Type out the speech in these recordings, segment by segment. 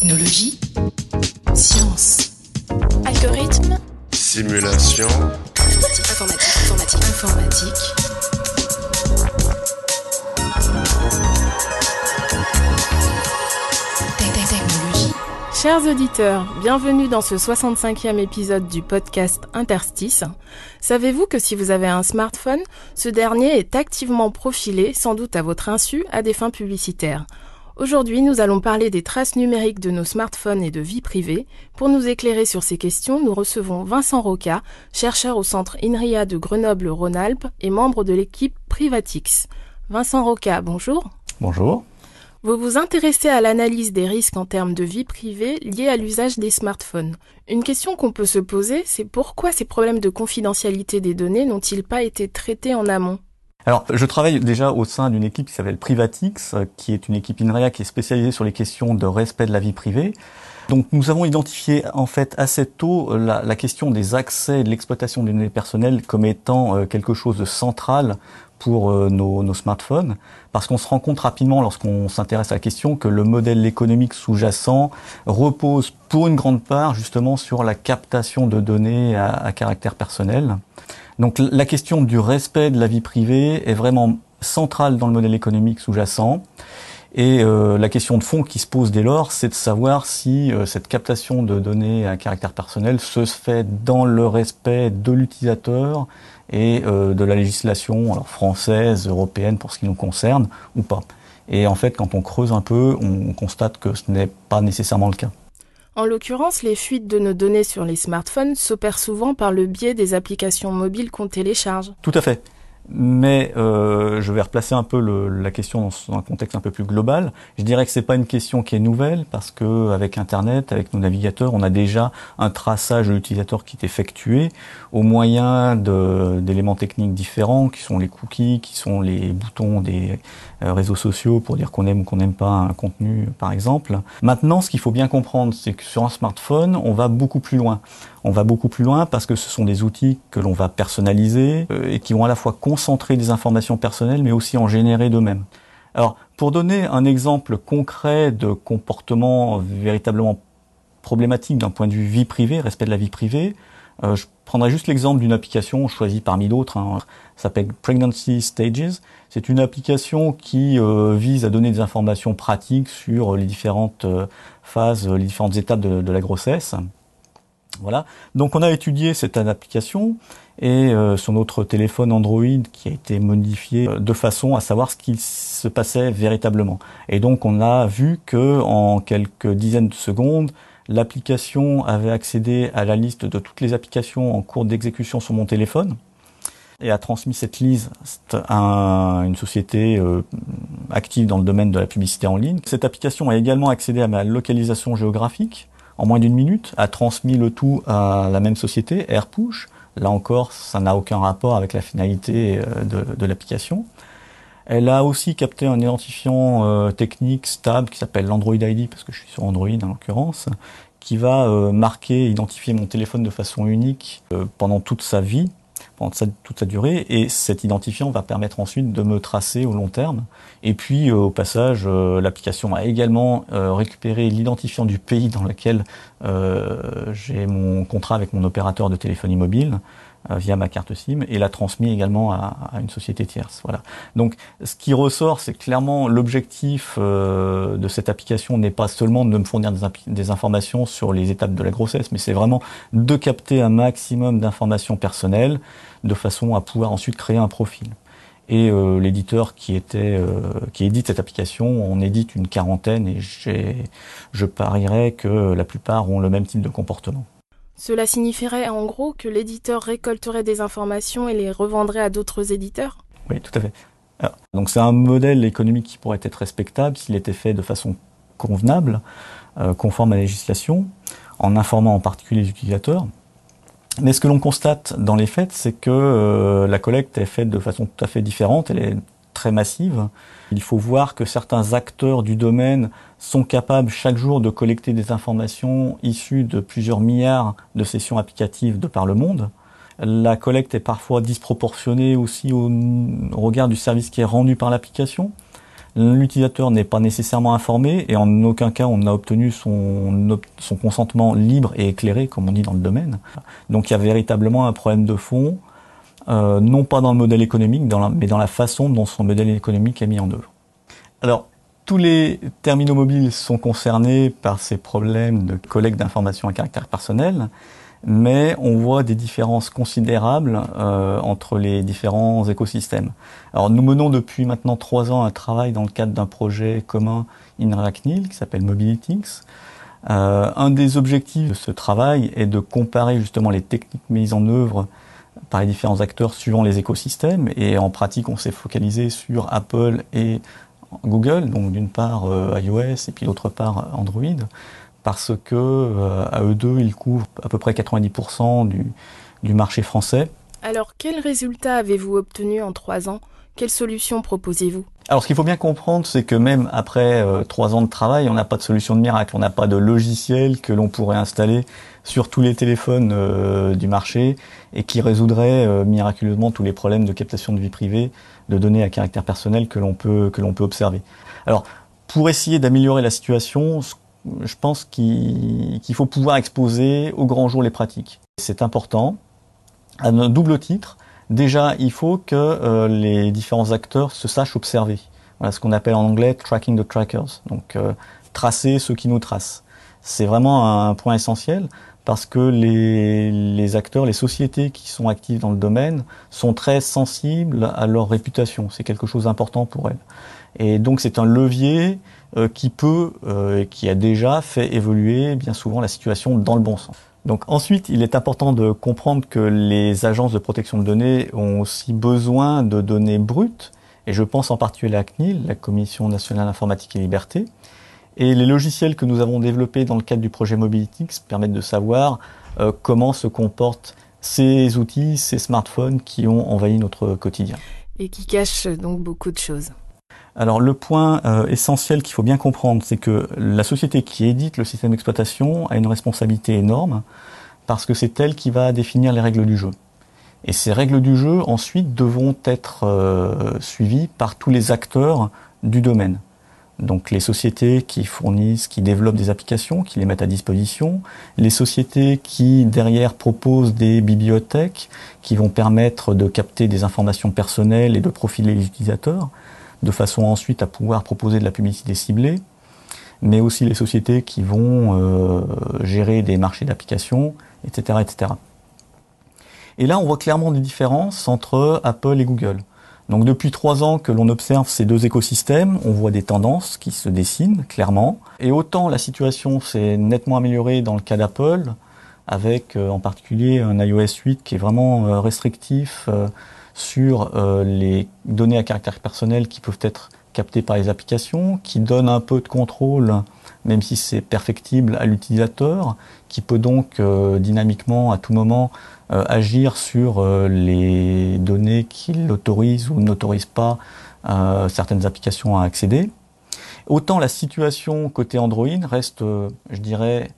Technologie. Science. Algorithme. Simulation. Informatique. Informatique. Informatique. Tech- tech- Technologie. Chers auditeurs, bienvenue dans ce 65e épisode du podcast Interstice. Savez-vous que si vous avez un smartphone, ce dernier est activement profilé, sans doute à votre insu, à des fins publicitaires? Aujourd'hui, nous allons parler des traces numériques de nos smartphones et de vie privée. Pour nous éclairer sur ces questions, nous recevons Vincent Roca, chercheur au centre INRIA de Grenoble-Rhône-Alpes et membre de l'équipe Privatix. Vincent Roca, bonjour. Bonjour. Vous vous intéressez à l'analyse des risques en termes de vie privée liés à l'usage des smartphones. Une question qu'on peut se poser, c'est pourquoi ces problèmes de confidentialité des données n'ont-ils pas été traités en amont? Alors, je travaille déjà au sein d'une équipe qui s'appelle Privatix, euh, qui est une équipe INREA qui est spécialisée sur les questions de respect de la vie privée. Donc, nous avons identifié en fait assez tôt euh, la, la question des accès et de l'exploitation des données personnelles comme étant euh, quelque chose de central pour euh, nos, nos smartphones, parce qu'on se rend compte rapidement lorsqu'on s'intéresse à la question que le modèle économique sous-jacent repose pour une grande part justement sur la captation de données à, à caractère personnel. Donc la question du respect de la vie privée est vraiment centrale dans le modèle économique sous-jacent. Et euh, la question de fond qui se pose dès lors, c'est de savoir si euh, cette captation de données à caractère personnel se fait dans le respect de l'utilisateur et euh, de la législation alors française, européenne pour ce qui nous concerne, ou pas. Et en fait, quand on creuse un peu, on constate que ce n'est pas nécessairement le cas. En l'occurrence, les fuites de nos données sur les smartphones s'opèrent souvent par le biais des applications mobiles qu'on télécharge. Tout à fait. Mais euh, je vais replacer un peu le, la question dans, un contexte un peu plus global. Je dirais que c'est pas une question qui est nouvelle parce que avec Internet, avec nos navigateurs, on a déjà un traçage de l'utilisateur qui est effectué au moyen d'éléments techniques différents, qui sont les cookies, qui sont les boutons des euh, réseaux sociaux pour dire qu'on aime ou qu'on n'aime pas un contenu, par exemple. Maintenant, ce qu'il faut bien comprendre, c'est que sur un smartphone, on va beaucoup plus loin. On va beaucoup plus loin parce que ce sont des outils que l'on va personnaliser euh, et qui vont à la fois concentrer des informations personnelles mais aussi en générer d'eux-mêmes. Alors, pour donner un exemple concret de comportement véritablement problématique d'un point de vue vie privée, respect de la vie privée, euh, je prendrai juste l'exemple d'une application choisie parmi d'autres. Hein, ça s'appelle Pregnancy Stages. C'est une application qui euh, vise à donner des informations pratiques sur les différentes phases, les différentes étapes de la grossesse. Voilà. Donc on a étudié cette application et euh, sur notre téléphone Android qui a été modifié euh, de façon à savoir ce qu'il se passait véritablement. Et donc on a vu que en quelques dizaines de secondes, l'application avait accédé à la liste de toutes les applications en cours d'exécution sur mon téléphone et a transmis cette liste à une société euh, active dans le domaine de la publicité en ligne. Cette application a également accédé à ma localisation géographique en moins d'une minute, a transmis le tout à la même société, AirPush. Là encore, ça n'a aucun rapport avec la finalité euh, de, l'application. Elle a aussi capté un identifiant euh, technique stable qui s'appelle l'Android ID, parce que je suis sur Android en l'occurrence, qui va euh, marquer, identifier mon téléphone de façon unique pendant toute sa vie, pendant toute sa durée, et cet identifiant va permettre ensuite de me tracer au long terme. Et puis, euh, au passage, euh, l'application a également euh, récupéré l'identifiant du pays dans lequel euh, j'ai mon contrat avec mon opérateur de téléphonie mobile via ma carte SIM et l'a transmis également à, une société tierce. Voilà. Donc, ce qui ressort, c'est clairement l'objectif euh, de cette application n'est pas seulement de me fournir des, informations sur les étapes de la grossesse, mais c'est vraiment de capter un maximum d'informations personnelles de façon à pouvoir ensuite créer un profil. Et euh, l'éditeur qui était euh, qui édite cette application, on édite une quarantaine et je parierais que la plupart ont le même type de comportement. Cela signifierait en gros que l'éditeur récolterait des informations et les revendrait à d'autres éditeurs? Oui, tout à fait. Donc c'est un modèle économique qui pourrait être respectable s'il était fait de façon convenable, euh, conforme à la législation, en informant en particulier les utilisateurs. Mais ce que l'on constate dans les faits, c'est que euh, la collecte est faite de façon tout à fait différente, très massive. Il faut voir que certains acteurs du domaine sont capables chaque jour de collecter des informations issues de plusieurs milliards de sessions applicatives de par le monde. La collecte est parfois disproportionnée aussi au, regard du service qui est rendu par l'application. L'utilisateur n'est pas nécessairement informé et en aucun cas on n'a obtenu son consentement libre et éclairé, comme on dit dans le domaine. Donc il y a véritablement un problème de fond, euh, non pas dans le modèle économique, mais dans la façon dont son modèle économique est mis en œuvre. Alors, tous les terminaux mobiles sont concernés par ces problèmes de collecte d'informations à caractère personnel mais on voit des différences considérables euh, entre les différents écosystèmes. Alors nous menons depuis maintenant trois ans un travail dans le cadre d'un projet commun INRACNIL qui s'appelle Mobilityx. Euh, un des objectifs de ce travail est de comparer justement les techniques mises en œuvre par les différents acteurs suivant les écosystèmes. Et en pratique on s'est focalisé sur Apple et Google, donc d'une part euh, iOS et puis d'autre part Android parce que euh, à eux deux, ils couvrent à peu près 90% du, du marché français. Alors, quels résultats avez-vous obtenus en trois ans? Quelles solutions proposez-vous? Alors, ce qu'il faut bien comprendre, c'est que même après euh, trois ans de travail, on n'a pas de solution de miracle. On n'a pas de logiciel que l'on pourrait installer sur tous les téléphones euh, du marché et qui résoudrait miraculeusement tous les problèmes de captation de vie privée, de données à caractère personnel que l'on peut que l'on peut observer. Alors, pour essayer d'améliorer la situation, je pense qu'il faut pouvoir exposer au grand jour les pratiques. C'est important, à un double titre. Déjà, il faut que euh, les différents acteurs se sachent observer. Voilà ce qu'on appelle en anglais tracking the trackers. Donc, euh, tracer ceux qui nous tracent. C'est vraiment un point essentiel parce que les, acteurs, les sociétés qui sont actives dans le domaine sont très sensibles à leur réputation. C'est quelque chose d'important pour elles. Et donc c'est un levier euh, qui peut euh, et qui a déjà fait évoluer bien souvent la situation dans le bon sens. Donc ensuite, il est important de comprendre que les agences de protection de données ont aussi besoin de données brutes, et je pense en particulier à la CNIL, la Commission nationale informatique et liberté. Et les logiciels que nous avons développés dans le cadre du projet Mobilityx permettent de savoir euh, comment se comportent ces outils, ces smartphones qui ont envahi notre quotidien. Et qui cachent donc beaucoup de choses. Alors le point euh, essentiel qu'il faut bien comprendre, c'est que la société qui édite le système d'exploitation a une responsabilité énorme parce que c'est elle qui va définir les règles du jeu. Et ces règles du jeu ensuite devront être euh, suivies par tous les acteurs du domaine. Donc les sociétés qui fournissent, qui développent des applications, qui les mettent à disposition, les sociétés qui derrière proposent des bibliothèques qui vont permettre de capter des informations personnelles et de profiler les utilisateurs, de façon ensuite à pouvoir proposer de la publicité ciblée, mais aussi les sociétés qui vont euh, gérer des marchés d'applications, etc., etc. Et là, on voit clairement des différences entre Apple et Google. Donc depuis trois ans que l'on observe ces deux écosystèmes, on voit des tendances qui se dessinent clairement. Et autant la situation s'est nettement améliorée dans le cas d'Apple, avec euh, en particulier un iOS 8 qui est vraiment euh, restrictif sur euh, les données à caractère personnel qui peuvent être captées par les applications, qui donne un peu de contrôle, même si c'est perfectible, à l'utilisateur, qui peut donc euh, dynamiquement à tout moment euh, agir sur les données qu'il autorise ou n'autorise pas certaines applications à accéder. Autant la situation côté Android reste, je dirais,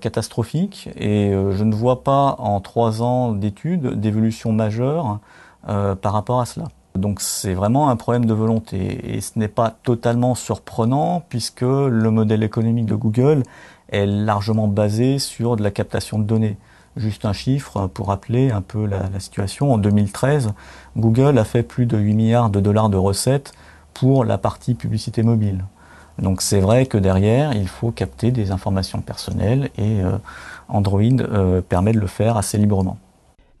catastrophique et je ne vois pas en trois ans d'études d'évolution majeure euh, par rapport à cela. Donc c'est vraiment un problème de volonté et ce n'est pas totalement surprenant puisque le modèle économique de Google est largement basé sur de la captation de données. Juste un chiffre pour rappeler un peu la, situation. En 2013, Google a fait plus de 8 milliards de dollars de recettes pour la partie publicité mobile. Donc c'est vrai que derrière, il faut capter des informations personnelles et euh, Android euh, permet de le faire assez librement.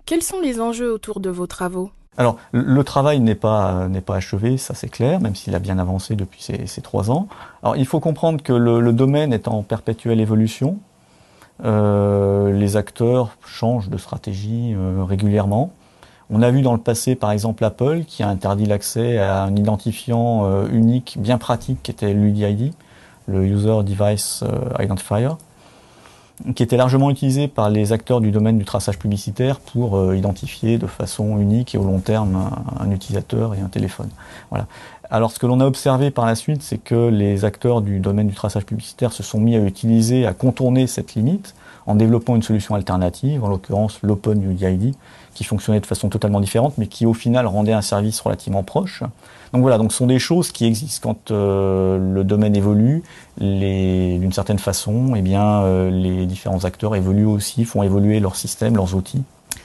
Quels sont les enjeux autour de vos travaux? Alors, le travail n'est pas achevé, ça c'est clair, même s'il a bien avancé depuis ces, trois ans. Alors, il faut comprendre que le, domaine est en perpétuelle évolution. Euh, les acteurs changent de stratégie euh, régulièrement. On a vu dans le passé, par exemple, Apple qui a interdit l'accès à un identifiant euh, unique, bien pratique, qui était l'UDID, le User Device Identifier qui était largement utilisé par les acteurs du domaine du traçage publicitaire pour euh, identifier de façon unique et au long terme un, utilisateur et un téléphone. Voilà. Alors ce que l'on a observé par la suite, c'est que les acteurs du domaine du traçage publicitaire se sont mis à utiliser, à contourner cette limite en développant une solution alternative, en l'occurrence l'Open UDID, qui fonctionnait de façon totalement différente, mais qui au final rendait un service relativement proche. Donc voilà, donc ce sont des choses qui existent quand euh, le domaine évolue. D'une certaine façon, eh bien, euh, les différents acteurs évoluent aussi, font évoluer leurs systèmes, leurs outils.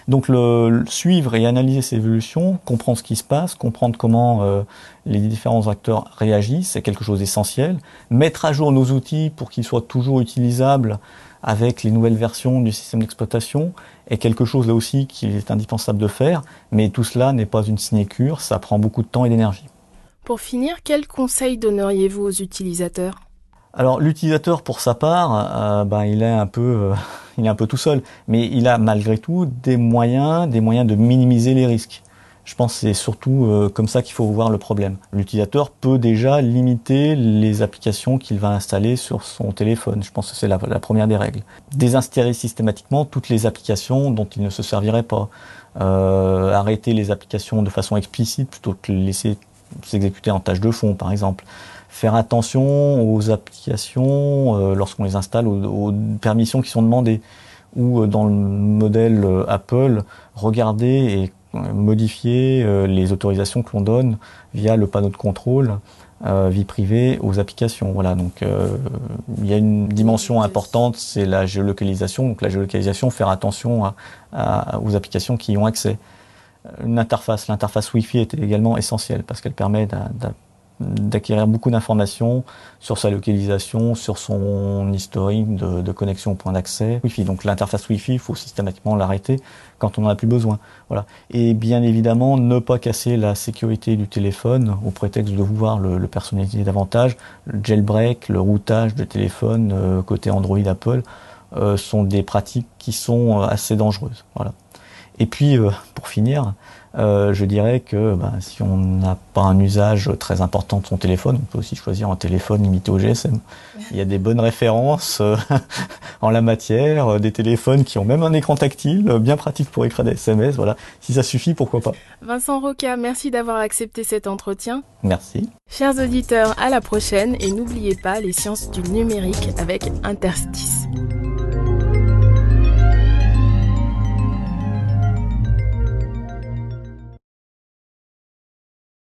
Donc le, suivre et analyser ces évolutions, comprendre ce qui se passe, comprendre comment euh, les différents acteurs réagissent, c'est quelque chose d'essentiel. Mettre à jour nos outils pour qu'ils soient toujours utilisables avec les nouvelles versions du système d'exploitation est quelque chose là aussi qu'il est indispensable de faire, mais tout cela n'est pas une sinécure, ça prend beaucoup de temps et d'énergie. Pour finir, quels conseils donneriez-vous aux utilisateurs? Alors l'utilisateur, pour sa part, euh, ben, il est un peu, euh, il est un peu tout seul, mais il a malgré tout des moyens, des moyens de minimiser les risques. Je pense que c'est surtout euh, comme ça qu'il faut voir le problème. L'utilisateur peut déjà limiter les applications qu'il va installer sur son téléphone. Je pense que c'est la, première des règles. Désinstaller systématiquement toutes les applications dont il ne se servirait pas. arrêter les applications de façon explicite plutôt que laisser s'exécuter en tâche de fond, par exemple faire attention aux applications euh, lorsqu'on les installe, aux, permissions qui sont demandées, ou euh, dans le modèle euh, Apple, regarder et modifier les autorisations que l'on donne via le panneau de contrôle vie privée aux applications. Voilà, donc il y a une dimension importante, c'est la géolocalisation. Donc la géolocalisation, faire attention à, aux applications qui y ont accès. Une interface, l'interface Wi-Fi est également essentielle parce qu'elle permet d'acquérir beaucoup d'informations sur sa localisation, sur son historique de, connexion au point d'accès Wi-Fi. Donc l'interface Wi-Fi, il faut systématiquement l'arrêter quand on n'en a plus besoin. Voilà. Et bien évidemment, ne pas casser la sécurité du téléphone au prétexte de vouloir le, personnaliser davantage. Le jailbreak, le routage de téléphone euh, côté Android, Apple euh, sont des pratiques qui sont euh, assez dangereuses. Voilà. Et puis, pour finir, euh, je dirais que ben, si on n'a pas un usage très important de son téléphone, on peut aussi choisir un téléphone limité au GSM. Il y a des bonnes références euh, en la matière, euh, des téléphones qui ont même un écran tactile, bien pratique pour écrire des SMS. Voilà, si ça suffit, pourquoi pas. Vincent Roca, merci d'avoir accepté cet entretien. Merci. Chers auditeurs, à la prochaine et n'oubliez pas les sciences du numérique avec Interstice.